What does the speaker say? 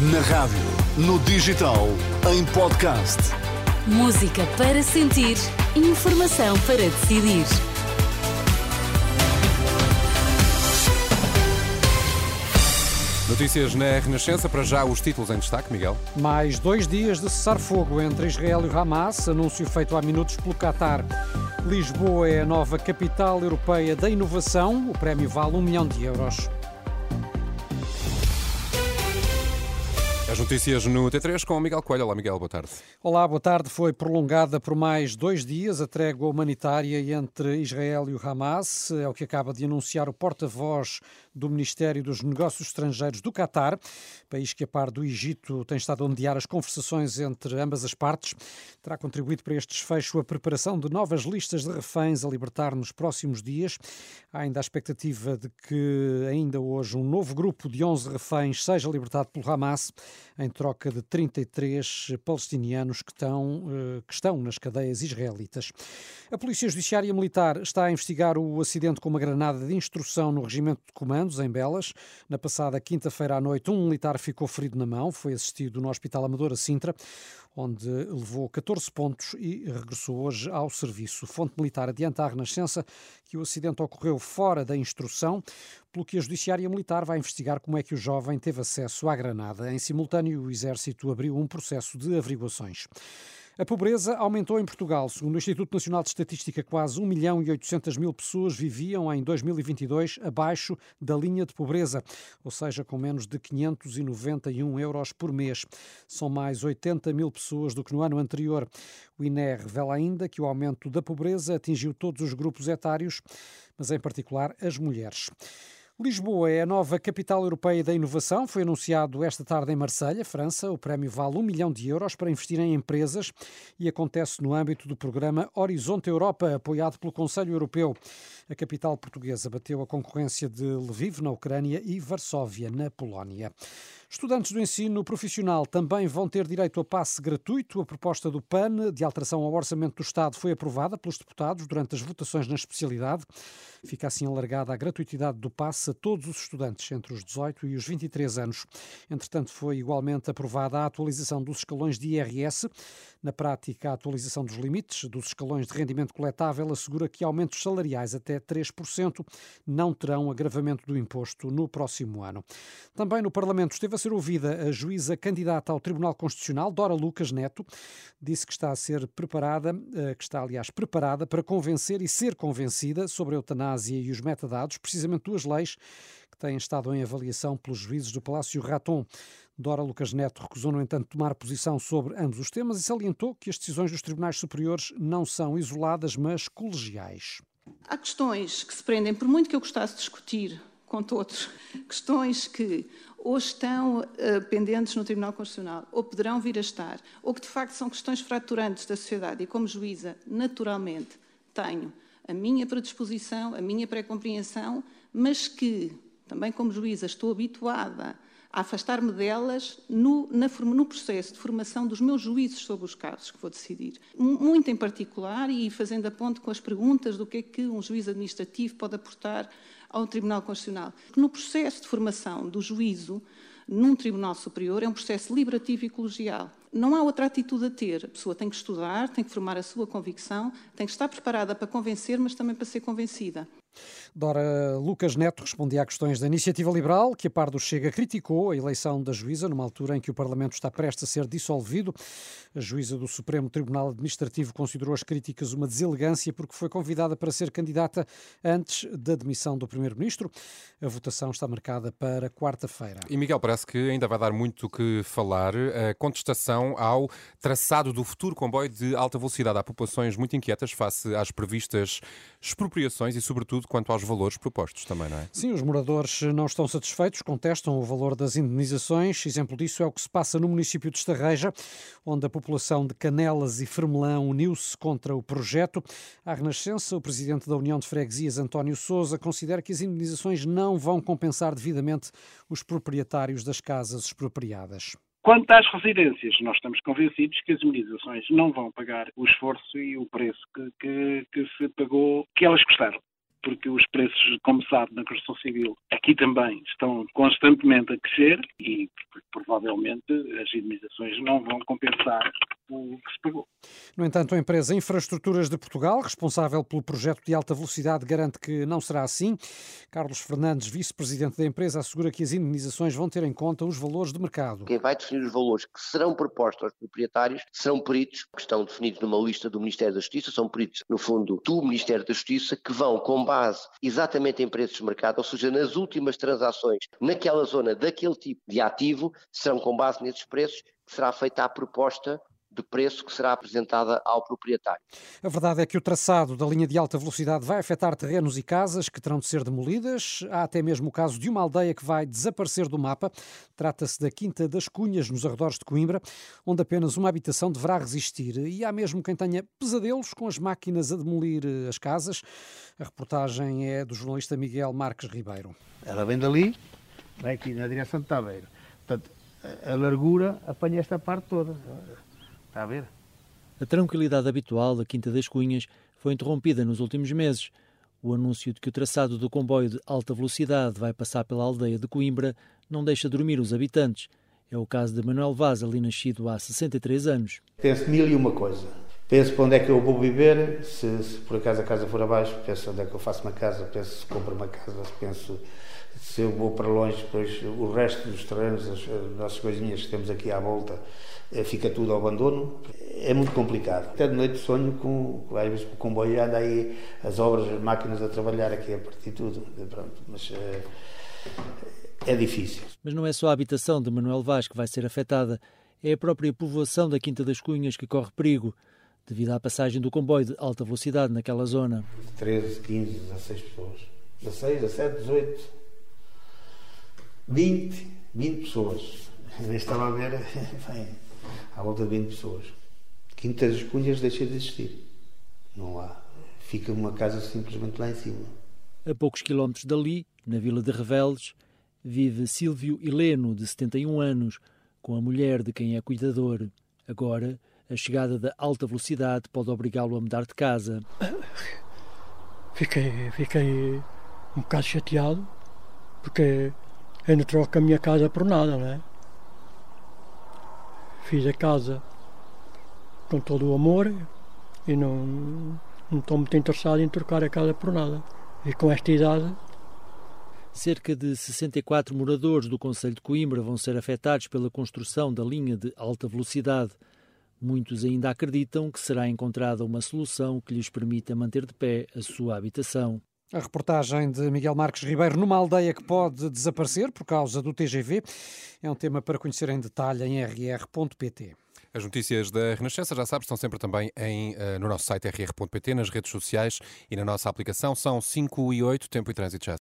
Na rádio, no digital, em podcast. Música para sentir, informação para decidir. Notícias na Renascença, para já os títulos em destaque, Miguel. Mais dois dias de cessar-fogo entre Israel e o Hamas, anúncio feito há minutos pelo Qatar. Lisboa é a nova capital europeia da inovação, o prémio vale um milhão de euros. As notícias no T3 com o Miguel Coelho. Olá, Miguel, boa tarde. Olá, boa tarde. Foi prolongada por mais dois dias a trégua humanitária entre Israel e o Hamas. É o que acaba de anunciar o porta-voz do Ministério dos Negócios Estrangeiros do Qatar, país que, a par do Egito, tem estado a mediar as conversações entre ambas as partes. Terá contribuído para este desfecho a preparação de novas listas de reféns a libertar nos próximos dias. Há ainda a expectativa de que, ainda hoje, um novo grupo de 11 reféns seja libertado pelo Hamas em troca de 33 palestinianos que estão, eh, que estão nas cadeias israelitas. A Polícia Judiciária Militar está a investigar o acidente com uma granada de instrução no regimento de comandos, em Belas. Na passada quinta-feira à noite, um militar ficou ferido na mão, foi assistido no Hospital Amadora Sintra onde levou 14 pontos e regressou hoje ao serviço. Fonte militar adianta à Renascença que o acidente ocorreu fora da instrução, pelo que a Judiciária Militar vai investigar como é que o jovem teve acesso à granada. Em simultâneo, o Exército abriu um processo de averiguações. A pobreza aumentou em Portugal. Segundo o Instituto Nacional de Estatística, quase 1 milhão e 800 mil pessoas viviam em 2022 abaixo da linha de pobreza, ou seja, com menos de 591 euros por mês. São mais 80 mil pessoas do que no ano anterior. O INE revela ainda que o aumento da pobreza atingiu todos os grupos etários, mas em particular as mulheres. Lisboa é a nova capital europeia da inovação. Foi anunciado esta tarde em Marselha, França. O prémio vale um milhão de euros para investir em empresas e acontece no âmbito do programa Horizonte Europa, apoiado pelo Conselho Europeu. A capital portuguesa bateu a concorrência de Lviv, na Ucrânia, e Varsóvia, na Polónia. Estudantes do ensino profissional também vão ter direito a passe gratuito. A proposta do PAN de alteração ao orçamento do Estado foi aprovada pelos deputados durante as votações na especialidade. Fica assim alargada a gratuitidade do passe a todos os estudantes entre os 18 e os 23 anos. Entretanto, foi igualmente aprovada a atualização dos escalões de IRS. Na prática, a atualização dos limites dos escalões de rendimento coletável assegura que aumentos salariais até 3% não terão agravamento do imposto no próximo ano. Também no Parlamento esteve a ser ouvida a juíza candidata ao Tribunal Constitucional, Dora Lucas Neto, disse que está a ser preparada, eh, que está aliás preparada para convencer e ser convencida sobre a eutanásia e os metadados, precisamente duas leis que têm estado em avaliação pelos juízes do Palácio Raton. Dora Lucas Neto recusou, no entanto, tomar posição sobre ambos os temas e salientou que as decisões dos tribunais superiores não são isoladas, mas colegiais. Há questões que se prendem, por muito que eu gostasse de discutir com todos, questões que ou estão uh, pendentes no Tribunal Constitucional, ou poderão vir a estar, ou que de facto são questões fraturantes da sociedade, e como juíza, naturalmente, tenho a minha predisposição, a minha pré-compreensão, mas que, também como juíza, estou habituada a afastar-me delas no, na, no, processo de formação dos meus juízos sobre os casos que vou decidir. Muito em particular, e fazendo a ponto com as perguntas do que é que um juiz administrativo pode aportar ao Tribunal Constitucional. No processo de formação do juízo, num Tribunal Superior, é um processo liberativo e colegial. Não há outra atitude a ter. A pessoa tem que estudar, tem que formar a sua convicção, tem que estar preparada para convencer, mas também para ser convencida. Dora Lucas Neto respondia a questões da iniciativa liberal, que a par do Chega criticou a eleição da juíza, numa altura em que o Parlamento está prestes a ser dissolvido. A juíza do Supremo Tribunal Administrativo considerou as críticas uma deselegância porque foi convidada para ser candidata antes da demissão do Primeiro-Ministro. A votação está marcada para quarta-feira. E Miguel, parece que ainda vai dar muito o que falar. A contestação ao traçado do futuro comboio de alta velocidade. Há populações muito inquietas face às previstas expropriações e, sobretudo, quanto aos valores propostos também, não é? Sim, os moradores não estão satisfeitos, contestam o valor das indenizações. Exemplo disso é o que se passa no município de Estarreja, onde a população de Canelas e Fermelão uniu-se contra o projeto. À Renascença, o presidente da União de Freguesias, António Souza, considera que as indenizações não vão compensar devidamente os proprietários das casas expropriadas. Quanto às residências, nós estamos convencidos que as indenizações não vão pagar o esforço e o preço que, que, que se pagou, que elas custaram. Porque os preços, como sabe, na construção civil aqui também estão constantemente a crescer e provavelmente as indemnizações não vão compensar o que se pagou. No entanto, a empresa Infraestruturas de Portugal, responsável pelo projeto de alta velocidade, garante que não será assim. Carlos Fernandes, vice-presidente da empresa, assegura que as indemnizações vão ter em conta os valores de mercado. Quem vai definir os valores que serão propostos aos proprietários serão peritos que estão definidos numa lista do Ministério da Justiça, são peritos, no fundo, do Ministério da Justiça, que vão com base exatamente em preços de mercado, ou seja, nas últimas transações naquela zona daquele tipo de ativo, serão com base nesses preços que será feita a proposta de preço que será apresentada ao proprietário. A verdade é que o traçado da linha de alta velocidade vai afetar terrenos e casas que terão de ser demolidas. Há até mesmo o caso de uma aldeia que vai desaparecer do mapa. Trata-se da Quinta das Cunhas, nos arredores de Coimbra, onde apenas uma habitação deverá resistir. E há mesmo quem tenha pesadelos com as máquinas a demolir eh, as casas. A reportagem é do jornalista Miguel Marques Ribeiro. Ela vem dali, vai aqui na direção de Taveiro. Portanto, a largura apanha esta parte toda. Está a ver? A tranquilidade habitual da Quinta das Cunhas foi interrompida nos últimos meses. O anúncio de que o traçado do comboio de alta velocidade vai passar pela aldeia de Coimbra não deixa dormir os habitantes. É o caso de Manuel Vaz, ali nascido há 63 anos. Penso mil e uma coisa. Penso para onde é que eu vou viver, se, se por acaso a casa for abaixo, penso onde é que eu faço uma casa, penso se compro uma casa, penso se eu vou para longe, depois o resto dos terrenos, as, as nossas coisinhas que temos aqui à volta, eh, fica tudo ao abandono. É muito complicado. Até de noite sonho com, às vezes, o comboio anda aí, as obras, as máquinas a trabalhar aqui a partir de tudo. Pronto, mas é, é difícil. Mas não é só a habitação de Manuel Vaz que vai ser afetada, é a própria povoação da Quinta das Cunhas que corre perigo devido à passagem do comboio de alta velocidade naquela zona. 13, 15, 16 pessoas. 16, 17, 18, 20, 20 pessoas. Estava a ver, bem, à volta de 20 pessoas. Quinta das Cunhas deixa de existir. Não há. Fica uma casa simplesmente lá em cima. A poucos quilómetros dali, na vila de Reveles, vive Silvio Heleno, de 71 anos, com a mulher de quem é cuidador. Agora, a chegada da alta velocidade pode obrigá-lo a mudar de casa. Fiquei, fiquei um bocado chateado, porque eu não troco a minha casa por nada, não é? Fiz a casa com todo o amor e não, não estou muito interessado em trocar a casa por nada. E com esta idade. Cerca de 64 moradores do Conselho de Coimbra vão ser afetados pela construção da linha de alta velocidade. Muitos ainda acreditam que será encontrada uma solução que lhes permita manter de pé a sua habitação. A reportagem de Miguel Marques Ribeiro numa aldeia que pode desaparecer por causa do TGV é um tema para conhecer em detalhe em rr.pt. As notícias da Renascença, já sabes, estão sempre também em, uh, no nosso site rr.pt, nas redes sociais e na nossa aplicação. São 5 e 8, tempo e trânsito já.